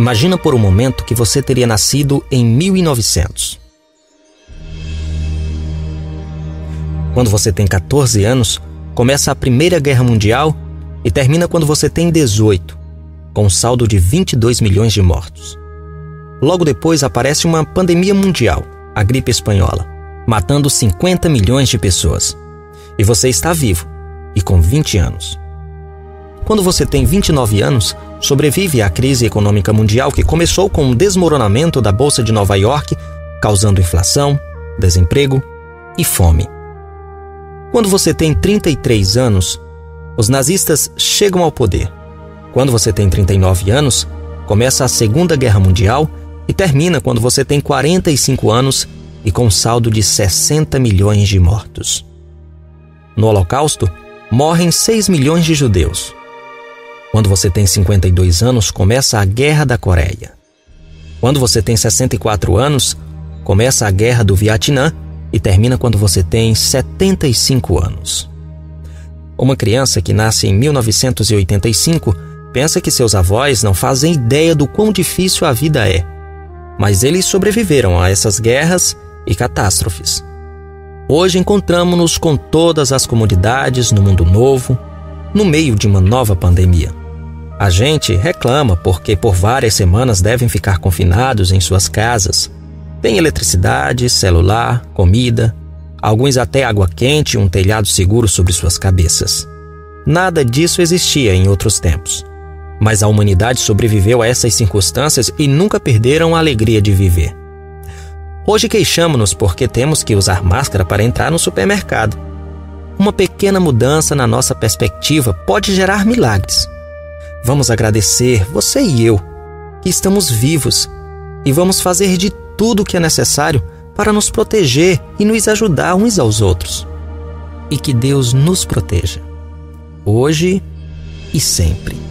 Imagina por um momento que você teria nascido em 1900. Quando você tem 14 anos, começa a Primeira Guerra Mundial e termina quando você tem 18, com um saldo de 22 milhões de mortos. Logo depois aparece uma pandemia mundial, a gripe espanhola, matando 50 milhões de pessoas. E você está vivo e com 20 anos. Quando você tem 29 anos, sobrevive à crise econômica mundial que começou com o desmoronamento da Bolsa de Nova York, causando inflação, desemprego e fome. Quando você tem 33 anos, os nazistas chegam ao poder. Quando você tem 39 anos, começa a Segunda Guerra Mundial e termina quando você tem 45 anos e com um saldo de 60 milhões de mortos. No Holocausto, morrem 6 milhões de judeus. Quando você tem 52 anos, começa a Guerra da Coreia. Quando você tem 64 anos, começa a Guerra do Vietnã e termina quando você tem 75 anos. Uma criança que nasce em 1985 pensa que seus avós não fazem ideia do quão difícil a vida é, mas eles sobreviveram a essas guerras e catástrofes. Hoje encontramos-nos com todas as comunidades no mundo novo, no meio de uma nova pandemia. A gente reclama porque por várias semanas devem ficar confinados em suas casas. Tem eletricidade, celular, comida, alguns até água quente e um telhado seguro sobre suas cabeças. Nada disso existia em outros tempos. Mas a humanidade sobreviveu a essas circunstâncias e nunca perderam a alegria de viver. Hoje queixamos-nos porque temos que usar máscara para entrar no supermercado. Uma pequena mudança na nossa perspectiva pode gerar milagres. Vamos agradecer, você e eu, que estamos vivos e vamos fazer de tudo o que é necessário para nos proteger e nos ajudar uns aos outros. E que Deus nos proteja, hoje e sempre.